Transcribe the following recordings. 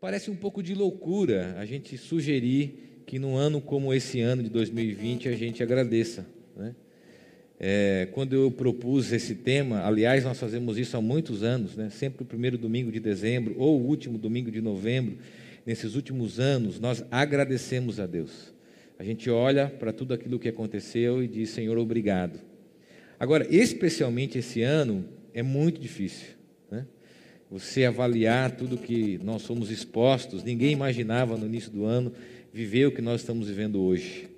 Parece um pouco de loucura a gente sugerir que num ano como esse ano de 2020 a gente agradeça. Né? É, quando eu propus esse tema, aliás, nós fazemos isso há muitos anos, né? sempre o primeiro domingo de dezembro ou o último domingo de novembro, nesses últimos anos, nós agradecemos a Deus. A gente olha para tudo aquilo que aconteceu e diz: Senhor, obrigado. Agora, especialmente esse ano, é muito difícil. Você avaliar tudo que nós somos expostos, ninguém imaginava no início do ano viver o que nós estamos vivendo hoje.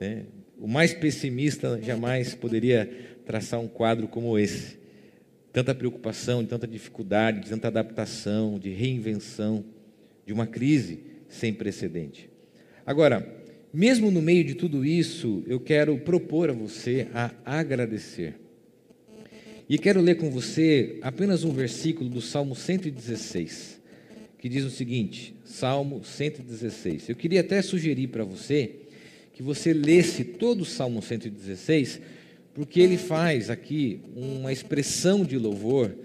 Né? O mais pessimista jamais poderia traçar um quadro como esse. Tanta preocupação, de tanta dificuldade, de tanta adaptação, de reinvenção, de uma crise sem precedente. Agora, mesmo no meio de tudo isso, eu quero propor a você a agradecer. E quero ler com você apenas um versículo do Salmo 116, que diz o seguinte: Salmo 116. Eu queria até sugerir para você que você lesse todo o Salmo 116, porque ele faz aqui uma expressão de louvor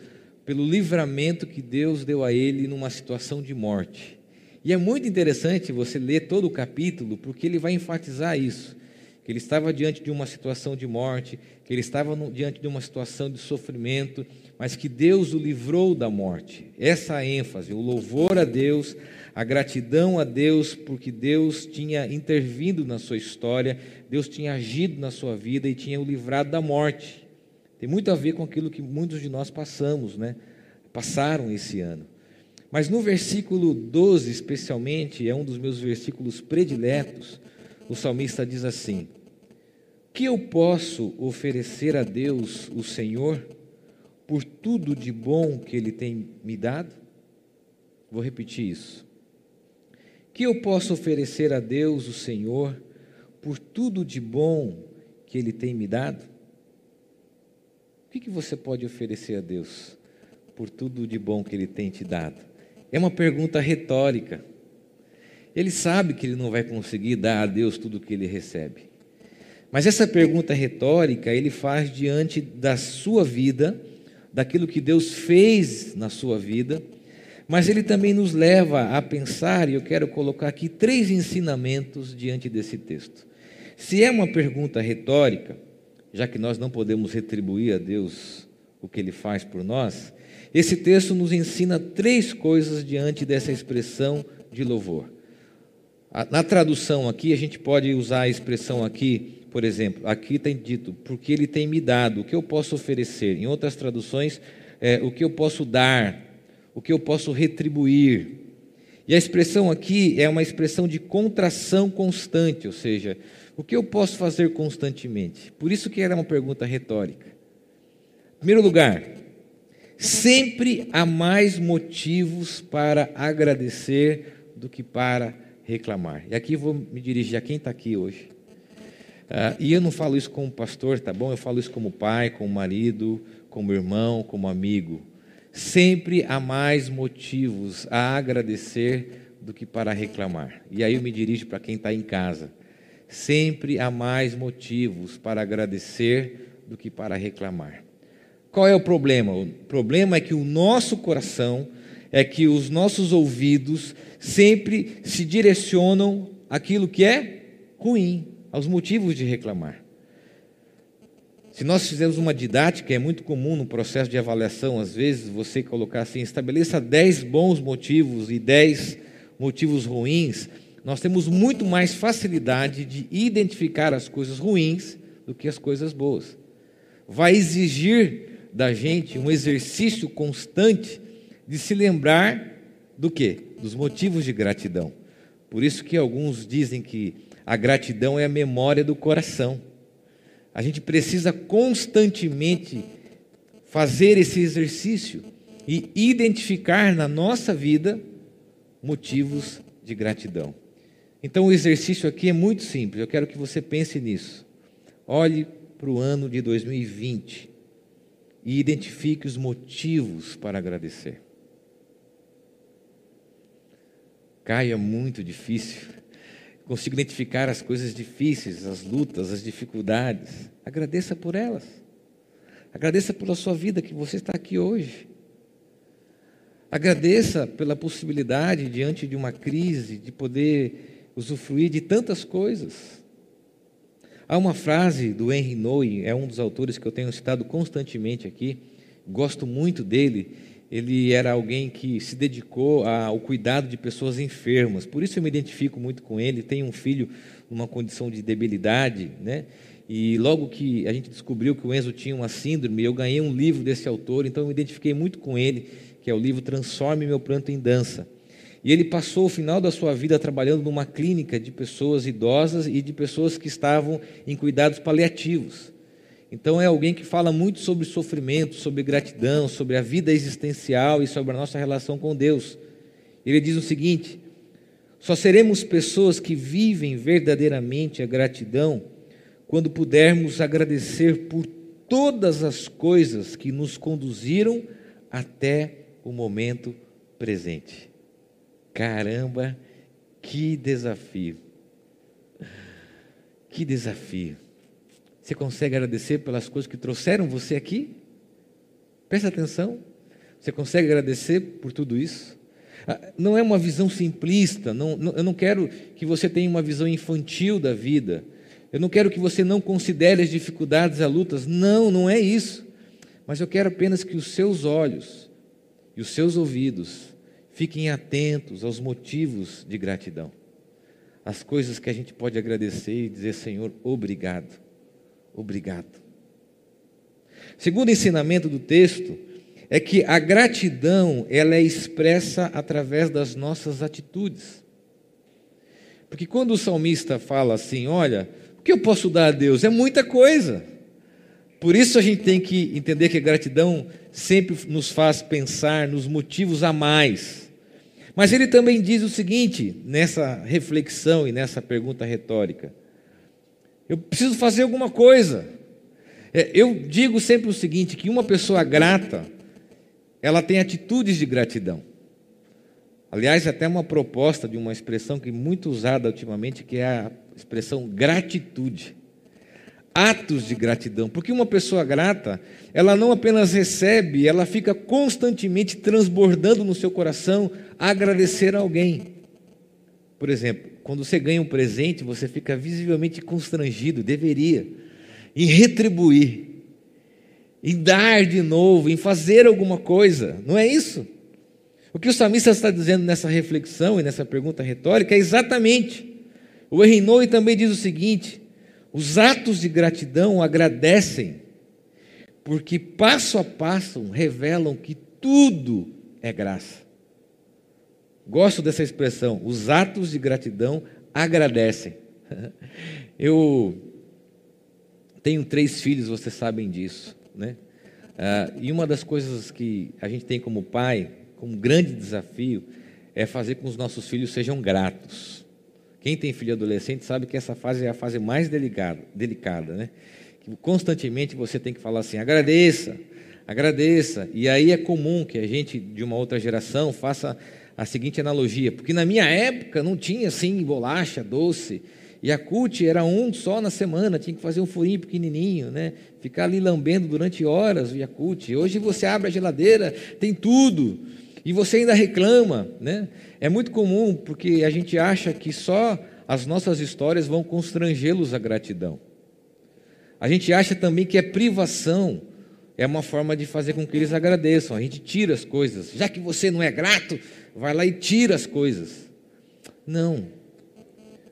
pelo livramento que Deus deu a ele numa situação de morte. E é muito interessante você ler todo o capítulo, porque ele vai enfatizar isso. Que ele estava diante de uma situação de morte, que ele estava diante de uma situação de sofrimento, mas que Deus o livrou da morte. Essa ênfase, o louvor a Deus, a gratidão a Deus, porque Deus tinha intervindo na sua história, Deus tinha agido na sua vida e tinha o livrado da morte. Tem muito a ver com aquilo que muitos de nós passamos, né? Passaram esse ano. Mas no versículo 12, especialmente, é um dos meus versículos prediletos, o salmista diz assim: Que eu posso oferecer a Deus, o Senhor, por tudo de bom que Ele tem me dado? Vou repetir isso. Que eu posso oferecer a Deus, o Senhor, por tudo de bom que Ele tem me dado? O que, que você pode oferecer a Deus por tudo de bom que Ele tem te dado? É uma pergunta retórica. Ele sabe que ele não vai conseguir dar a Deus tudo o que ele recebe. Mas essa pergunta retórica ele faz diante da sua vida, daquilo que Deus fez na sua vida, mas ele também nos leva a pensar, e eu quero colocar aqui três ensinamentos diante desse texto. Se é uma pergunta retórica, já que nós não podemos retribuir a Deus o que ele faz por nós, esse texto nos ensina três coisas diante dessa expressão de louvor. Na tradução aqui, a gente pode usar a expressão aqui, por exemplo, aqui tem dito, porque ele tem me dado, o que eu posso oferecer. Em outras traduções, é, o que eu posso dar, o que eu posso retribuir. E a expressão aqui é uma expressão de contração constante, ou seja, o que eu posso fazer constantemente. Por isso que era uma pergunta retórica. Em primeiro lugar, Sempre há mais motivos para agradecer do que para reclamar. E aqui vou me dirigir a quem está aqui hoje. Uh, e eu não falo isso como pastor, tá bom? Eu falo isso como pai, como marido, como irmão, como amigo. Sempre há mais motivos a agradecer do que para reclamar. E aí eu me dirijo para quem está em casa. Sempre há mais motivos para agradecer do que para reclamar. Qual é o problema? O problema é que o nosso coração, é que os nossos ouvidos sempre se direcionam àquilo que é ruim, aos motivos de reclamar. Se nós fizermos uma didática, é muito comum no processo de avaliação, às vezes, você colocar assim: estabeleça 10 bons motivos e 10 motivos ruins, nós temos muito mais facilidade de identificar as coisas ruins do que as coisas boas. Vai exigir da gente um exercício constante de se lembrar do que? Dos motivos de gratidão. Por isso que alguns dizem que a gratidão é a memória do coração. A gente precisa constantemente fazer esse exercício e identificar na nossa vida motivos de gratidão. Então o exercício aqui é muito simples, eu quero que você pense nisso. Olhe para o ano de 2020 e identifique os motivos para agradecer. Caia muito difícil. Consigo identificar as coisas difíceis, as lutas, as dificuldades. Agradeça por elas. Agradeça pela sua vida que você está aqui hoje. Agradeça pela possibilidade, diante de uma crise, de poder usufruir de tantas coisas. Há uma frase do Henry Noe, é um dos autores que eu tenho citado constantemente aqui, gosto muito dele. Ele era alguém que se dedicou ao cuidado de pessoas enfermas, por isso eu me identifico muito com ele. Tem um filho numa condição de debilidade, né? E logo que a gente descobriu que o Enzo tinha uma síndrome, eu ganhei um livro desse autor, então eu me identifiquei muito com ele, que é o livro Transforme Meu Pranto em Dança. E ele passou o final da sua vida trabalhando numa clínica de pessoas idosas e de pessoas que estavam em cuidados paliativos. Então é alguém que fala muito sobre sofrimento, sobre gratidão, sobre a vida existencial e sobre a nossa relação com Deus. Ele diz o seguinte: só seremos pessoas que vivem verdadeiramente a gratidão quando pudermos agradecer por todas as coisas que nos conduziram até o momento presente. Caramba, que desafio! Que desafio! Você consegue agradecer pelas coisas que trouxeram você aqui? Presta atenção. Você consegue agradecer por tudo isso? Ah, não é uma visão simplista, não, não, eu não quero que você tenha uma visão infantil da vida. Eu não quero que você não considere as dificuldades, as lutas. Não, não é isso. Mas eu quero apenas que os seus olhos e os seus ouvidos fiquem atentos aos motivos de gratidão. As coisas que a gente pode agradecer e dizer, Senhor, obrigado. Obrigado. Segundo ensinamento do texto, é que a gratidão ela é expressa através das nossas atitudes. Porque quando o salmista fala assim, olha, o que eu posso dar a Deus? É muita coisa. Por isso a gente tem que entender que a gratidão sempre nos faz pensar nos motivos a mais. Mas ele também diz o seguinte, nessa reflexão e nessa pergunta retórica: eu preciso fazer alguma coisa. É, eu digo sempre o seguinte: que uma pessoa grata, ela tem atitudes de gratidão. Aliás, até uma proposta de uma expressão que é muito usada ultimamente, que é a expressão gratitude. Atos de gratidão, porque uma pessoa grata, ela não apenas recebe, ela fica constantemente transbordando no seu coração agradecer a alguém. Por exemplo, quando você ganha um presente, você fica visivelmente constrangido, deveria, em retribuir, em dar de novo, em fazer alguma coisa, não é isso? O que o salmista está dizendo nessa reflexão e nessa pergunta retórica é exatamente o Henry também diz o seguinte: os atos de gratidão agradecem, porque passo a passo revelam que tudo é graça. Gosto dessa expressão, os atos de gratidão agradecem. Eu tenho três filhos, vocês sabem disso, né? Ah, e uma das coisas que a gente tem como pai, como grande desafio, é fazer com que os nossos filhos sejam gratos. Quem tem filho adolescente sabe que essa fase é a fase mais delicada, delicada né? Constantemente você tem que falar assim: agradeça, agradeça. E aí é comum que a gente de uma outra geração faça a seguinte analogia, porque na minha época não tinha assim bolacha, doce. A CUT era um só na semana, tinha que fazer um furinho pequenininho, né? Ficar ali lambendo durante horas o Yakult. Hoje você abre a geladeira, tem tudo. E você ainda reclama, né? É muito comum porque a gente acha que só as nossas histórias vão constrangê-los à gratidão. A gente acha também que é privação, é uma forma de fazer com que eles agradeçam. A gente tira as coisas. Já que você não é grato, vai lá e tira as coisas. Não.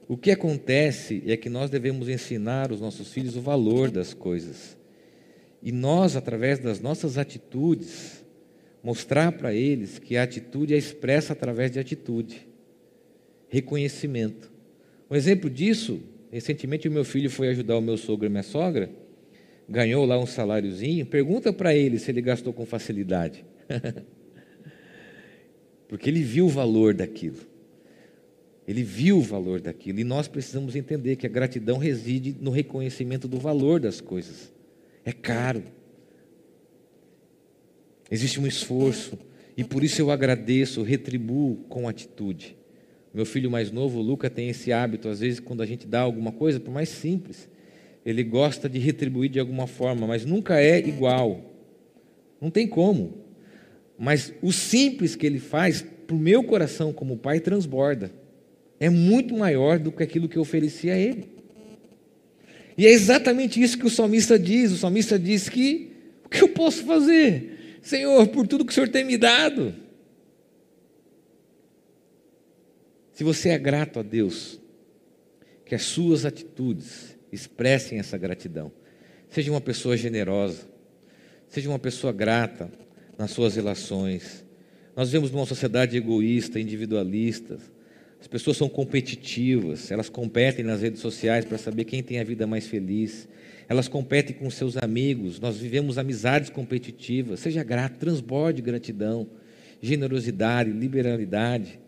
O que acontece é que nós devemos ensinar os nossos filhos o valor das coisas. E nós, através das nossas atitudes, mostrar para eles que a atitude é expressa através de atitude, reconhecimento. Um exemplo disso, recentemente o meu filho foi ajudar o meu sogro e minha sogra, ganhou lá um saláriozinho, pergunta para ele se ele gastou com facilidade. Porque ele viu o valor daquilo. Ele viu o valor daquilo. E nós precisamos entender que a gratidão reside no reconhecimento do valor das coisas. É caro. Existe um esforço e por isso eu agradeço, retribuo com atitude. Meu filho mais novo, o Luca, tem esse hábito, às vezes, quando a gente dá alguma coisa, por mais simples, ele gosta de retribuir de alguma forma, mas nunca é igual. Não tem como. Mas o simples que ele faz, para o meu coração como pai, transborda. É muito maior do que aquilo que eu ofereci a ele. E é exatamente isso que o salmista diz. O salmista diz que o que eu posso fazer? Senhor, por tudo que o Senhor tem me dado. Se você é grato a Deus, que as suas atitudes expressem essa gratidão. Seja uma pessoa generosa, seja uma pessoa grata nas suas relações. Nós vivemos numa sociedade egoísta, individualista. As pessoas são competitivas, elas competem nas redes sociais para saber quem tem a vida mais feliz. Elas competem com seus amigos. Nós vivemos amizades competitivas. Seja grato, transborde gratidão, generosidade, liberalidade.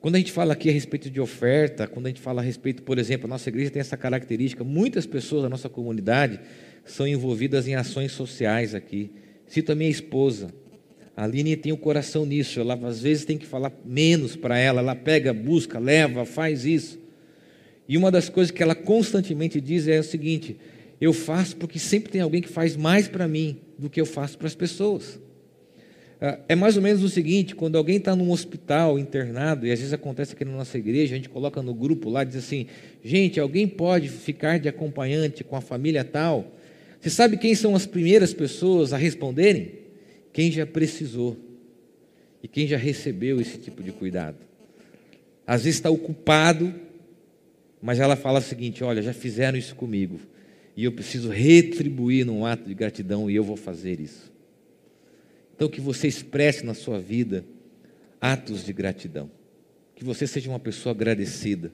Quando a gente fala aqui a respeito de oferta, quando a gente fala a respeito, por exemplo, a nossa igreja tem essa característica, muitas pessoas da nossa comunidade são envolvidas em ações sociais aqui. Cito a minha esposa. A Aline tem o um coração nisso, ela às vezes tem que falar menos para ela, ela pega, busca, leva, faz isso. E uma das coisas que ela constantemente diz é o seguinte: eu faço porque sempre tem alguém que faz mais para mim do que eu faço para as pessoas. Ah, é mais ou menos o seguinte: quando alguém está num hospital internado, e às vezes acontece aqui na nossa igreja, a gente coloca no grupo lá, diz assim: gente, alguém pode ficar de acompanhante com a família tal? Você sabe quem são as primeiras pessoas a responderem? Quem já precisou e quem já recebeu esse tipo de cuidado. Às vezes está ocupado, mas ela fala o seguinte: olha, já fizeram isso comigo, e eu preciso retribuir num ato de gratidão, e eu vou fazer isso. Então, que você expresse na sua vida atos de gratidão. Que você seja uma pessoa agradecida.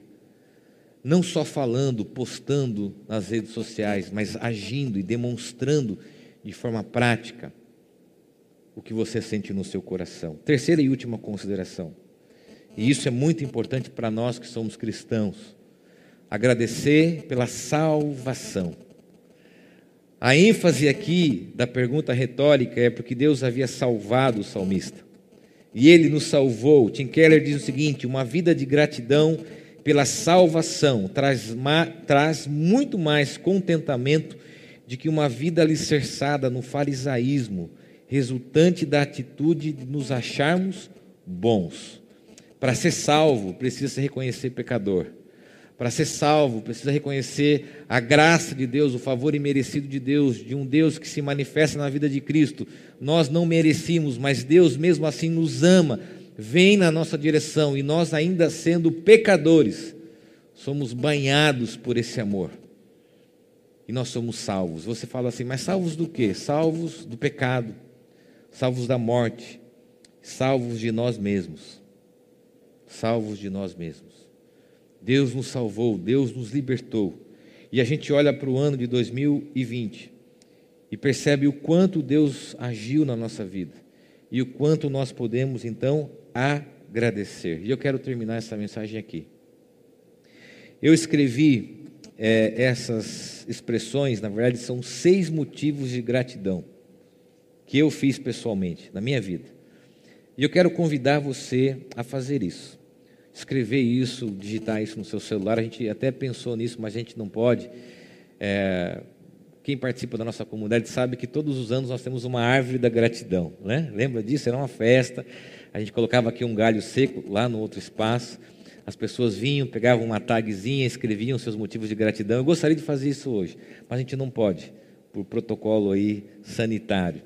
Não só falando, postando nas redes sociais, mas agindo e demonstrando de forma prática o que você sente no seu coração. Terceira e última consideração. E isso é muito importante para nós que somos cristãos. Agradecer pela salvação. A ênfase aqui da pergunta retórica é porque Deus havia salvado o salmista. E ele nos salvou. Tim Keller diz o seguinte: uma vida de gratidão pela salvação traz, traz muito mais contentamento de que uma vida alicerçada no farisaísmo, resultante da atitude de nos acharmos bons. Para ser salvo, precisa se reconhecer pecador. Para ser salvo, precisa reconhecer a graça de Deus, o favor imerecido de Deus, de um Deus que se manifesta na vida de Cristo. Nós não merecíamos, mas Deus mesmo assim nos ama, vem na nossa direção e nós, ainda sendo pecadores, somos banhados por esse amor. E nós somos salvos. Você fala assim, mas salvos do quê? Salvos do pecado, salvos da morte, salvos de nós mesmos. Salvos de nós mesmos. Deus nos salvou, Deus nos libertou. E a gente olha para o ano de 2020 e percebe o quanto Deus agiu na nossa vida e o quanto nós podemos então agradecer. E eu quero terminar essa mensagem aqui. Eu escrevi é, essas expressões, na verdade, são seis motivos de gratidão que eu fiz pessoalmente na minha vida. E eu quero convidar você a fazer isso escrever isso, digitar isso no seu celular. A gente até pensou nisso, mas a gente não pode. É, quem participa da nossa comunidade sabe que todos os anos nós temos uma árvore da gratidão. Né? Lembra disso? Era uma festa. A gente colocava aqui um galho seco lá no outro espaço. As pessoas vinham, pegavam uma tagzinha, escreviam seus motivos de gratidão. Eu gostaria de fazer isso hoje, mas a gente não pode, por protocolo aí sanitário.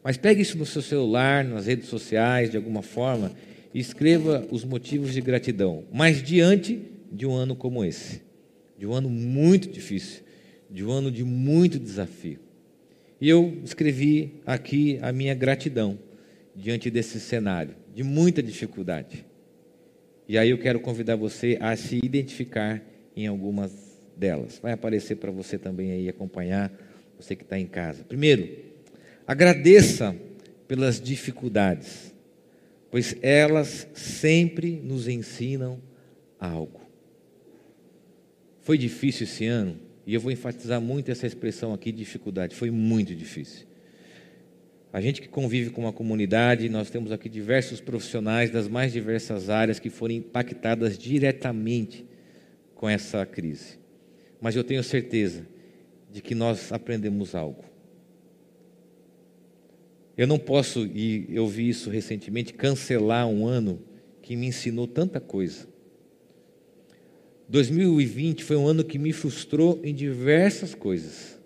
Mas pegue isso no seu celular, nas redes sociais, de alguma forma, e escreva os motivos de gratidão, mas diante de um ano como esse, de um ano muito difícil, de um ano de muito desafio. E eu escrevi aqui a minha gratidão diante desse cenário de muita dificuldade. E aí eu quero convidar você a se identificar em algumas delas. Vai aparecer para você também aí acompanhar, você que está em casa. Primeiro, agradeça pelas dificuldades pois elas sempre nos ensinam algo. Foi difícil esse ano, e eu vou enfatizar muito essa expressão aqui, dificuldade. Foi muito difícil. A gente que convive com uma comunidade, nós temos aqui diversos profissionais das mais diversas áreas que foram impactadas diretamente com essa crise. Mas eu tenho certeza de que nós aprendemos algo. Eu não posso, e eu vi isso recentemente, cancelar um ano que me ensinou tanta coisa. 2020 foi um ano que me frustrou em diversas coisas.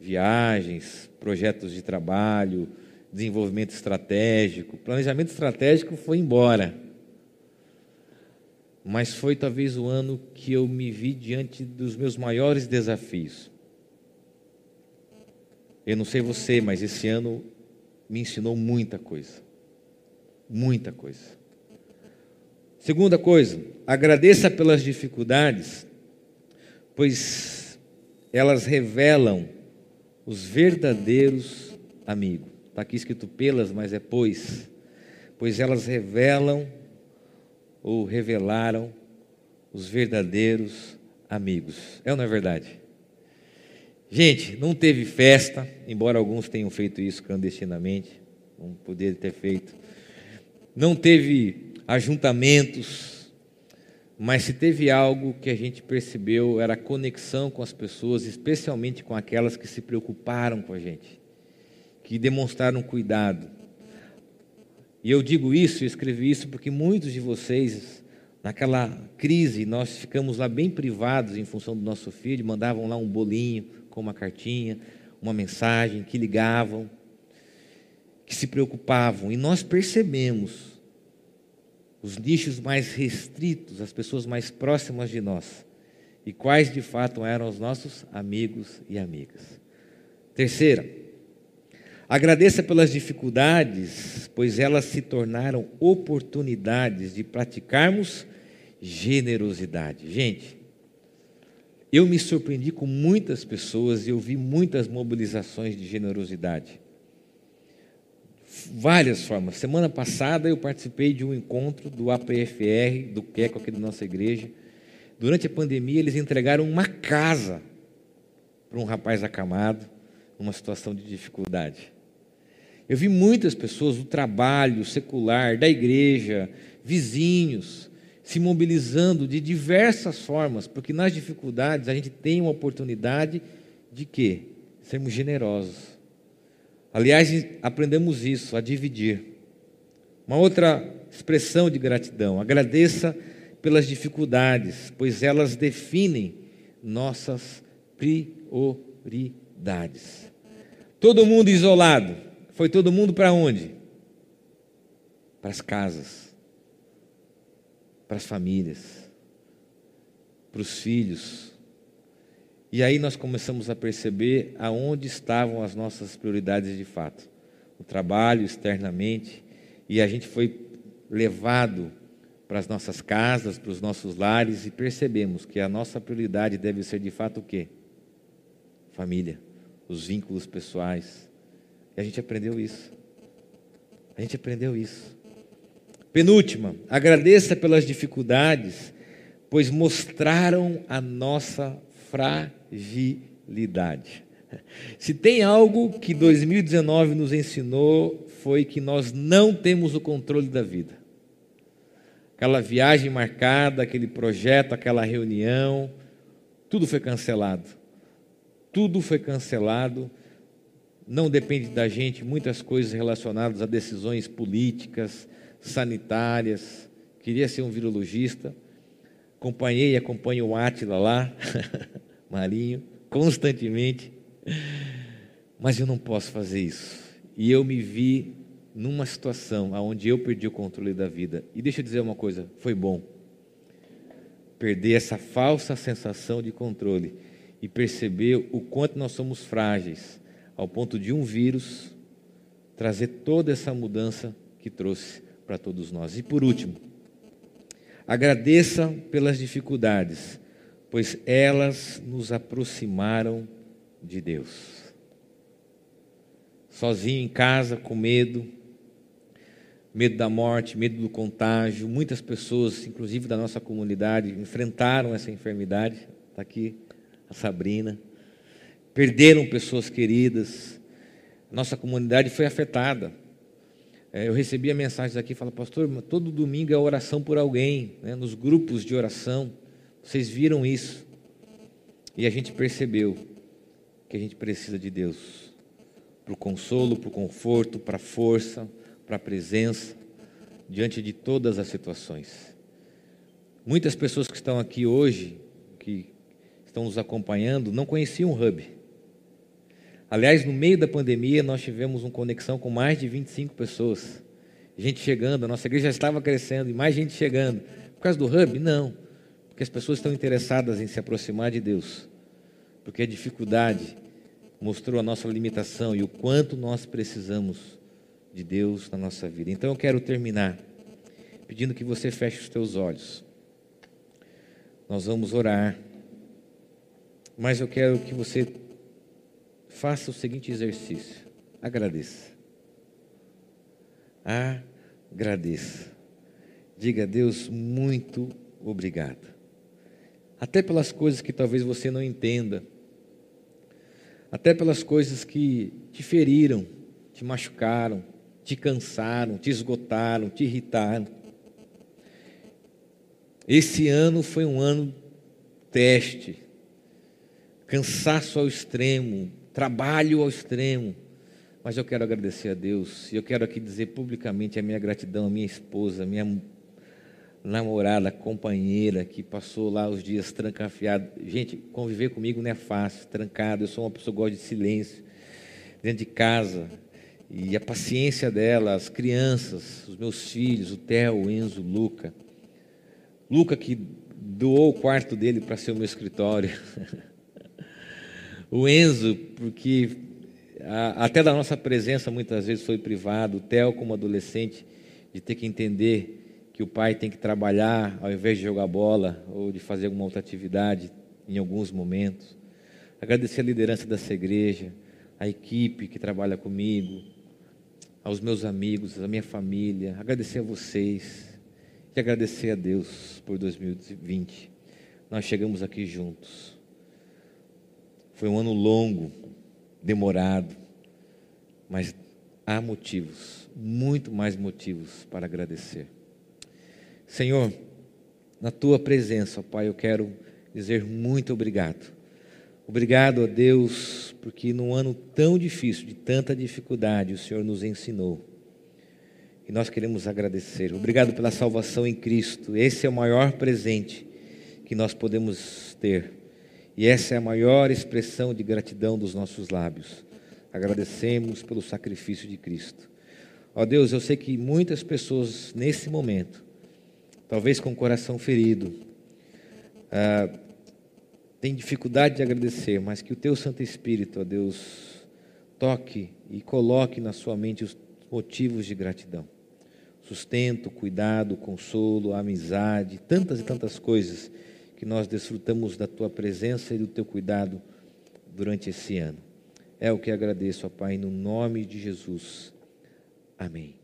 Viagens, projetos de trabalho, desenvolvimento estratégico. Planejamento estratégico foi embora. Mas foi talvez o ano que eu me vi diante dos meus maiores desafios. Eu não sei você, mas esse ano me ensinou muita coisa. Muita coisa. Segunda coisa, agradeça pelas dificuldades, pois elas revelam os verdadeiros amigos. Está aqui escrito pelas, mas é pois. Pois elas revelam ou revelaram os verdadeiros amigos. É ou não é verdade? Gente, não teve festa, embora alguns tenham feito isso clandestinamente, não poderia ter feito. Não teve ajuntamentos, mas se teve algo que a gente percebeu era a conexão com as pessoas, especialmente com aquelas que se preocuparam com a gente, que demonstraram cuidado. E eu digo isso, eu escrevi isso porque muitos de vocês, naquela crise, nós ficamos lá bem privados em função do nosso filho, mandavam lá um bolinho com uma cartinha, uma mensagem, que ligavam, que se preocupavam, e nós percebemos os nichos mais restritos, as pessoas mais próximas de nós, e quais de fato eram os nossos amigos e amigas. Terceira, agradeça pelas dificuldades, pois elas se tornaram oportunidades de praticarmos generosidade. Gente, eu me surpreendi com muitas pessoas e eu vi muitas mobilizações de generosidade várias formas. Semana passada eu participei de um encontro do APFR, do QECO aqui da nossa igreja. Durante a pandemia, eles entregaram uma casa para um rapaz acamado, numa situação de dificuldade. Eu vi muitas pessoas do trabalho secular, da igreja, vizinhos, se mobilizando de diversas formas, porque nas dificuldades a gente tem uma oportunidade de quê? Sermos generosos Aliás, aprendemos isso, a dividir. Uma outra expressão de gratidão: agradeça pelas dificuldades, pois elas definem nossas prioridades. Todo mundo isolado. Foi todo mundo para onde? Para as casas, para as famílias, para os filhos, e aí nós começamos a perceber aonde estavam as nossas prioridades de fato. O trabalho externamente, e a gente foi levado para as nossas casas, para os nossos lares e percebemos que a nossa prioridade deve ser de fato o quê? Família, os vínculos pessoais. E a gente aprendeu isso. A gente aprendeu isso. Penúltima, agradeça pelas dificuldades, pois mostraram a nossa fragilidade. Se tem algo que 2019 nos ensinou, foi que nós não temos o controle da vida. Aquela viagem marcada, aquele projeto, aquela reunião, tudo foi cancelado. Tudo foi cancelado. Não depende da gente muitas coisas relacionadas a decisões políticas, sanitárias. Queria ser um virologista Acompanhei e acompanho o Átila lá, Marinho, constantemente. Mas eu não posso fazer isso. E eu me vi numa situação onde eu perdi o controle da vida. E deixa eu dizer uma coisa: foi bom. Perder essa falsa sensação de controle e perceber o quanto nós somos frágeis, ao ponto de um vírus trazer toda essa mudança que trouxe para todos nós. E por último, Agradeça pelas dificuldades, pois elas nos aproximaram de Deus. Sozinho em casa, com medo, medo da morte, medo do contágio, muitas pessoas, inclusive da nossa comunidade, enfrentaram essa enfermidade. Está aqui a Sabrina. Perderam pessoas queridas. Nossa comunidade foi afetada. É, eu recebia mensagens aqui, fala, pastor, todo domingo é oração por alguém, né, nos grupos de oração. Vocês viram isso? E a gente percebeu que a gente precisa de Deus. para o consolo, para o conforto, para a força, para a presença, diante de todas as situações. Muitas pessoas que estão aqui hoje, que estão nos acompanhando, não conheciam o Hub. Aliás, no meio da pandemia, nós tivemos uma conexão com mais de 25 pessoas. Gente chegando, a nossa igreja já estava crescendo e mais gente chegando. Por causa do Hub? Não. Porque as pessoas estão interessadas em se aproximar de Deus. Porque a dificuldade mostrou a nossa limitação e o quanto nós precisamos de Deus na nossa vida. Então eu quero terminar pedindo que você feche os teus olhos. Nós vamos orar. Mas eu quero que você faça o seguinte exercício: agradeça. Agradeça. Diga a Deus muito obrigado. Até pelas coisas que talvez você não entenda, até pelas coisas que te feriram, te machucaram, te cansaram, te esgotaram, te irritaram. Esse ano foi um ano teste, cansaço ao extremo, trabalho ao extremo. Mas eu quero agradecer a Deus, e eu quero aqui dizer publicamente a minha gratidão à minha esposa, minha namorada, companheira, que passou lá os dias trancafiado. Gente, conviver comigo não é fácil, trancado. Eu sou uma pessoa que gosta de silêncio, dentro de casa. E a paciência dela, as crianças, os meus filhos, o Theo, o Enzo, o Luca. Luca que doou o quarto dele para ser o meu escritório. o Enzo, porque a, até da nossa presença muitas vezes foi privado. O Theo, como adolescente, de ter que entender que o pai tem que trabalhar ao invés de jogar bola ou de fazer alguma outra atividade em alguns momentos. Agradecer a liderança dessa igreja, a equipe que trabalha comigo, aos meus amigos, à minha família. Agradecer a vocês e agradecer a Deus por 2020. Nós chegamos aqui juntos. Foi um ano longo, demorado, mas há motivos, muito mais motivos para agradecer. Senhor, na tua presença, Pai, eu quero dizer muito obrigado. Obrigado a Deus, porque num ano tão difícil, de tanta dificuldade, o Senhor nos ensinou e nós queremos agradecer. Obrigado pela salvação em Cristo. Esse é o maior presente que nós podemos ter. E essa é a maior expressão de gratidão dos nossos lábios. Agradecemos pelo sacrifício de Cristo. Ó Deus, eu sei que muitas pessoas nesse momento, talvez com o coração ferido, ah, têm dificuldade de agradecer, mas que o Teu Santo Espírito, ó Deus, toque e coloque na sua mente os motivos de gratidão sustento, cuidado, consolo, amizade, tantas e tantas coisas que nós desfrutamos da tua presença e do teu cuidado durante esse ano. É o que agradeço, ó Pai, no nome de Jesus. Amém.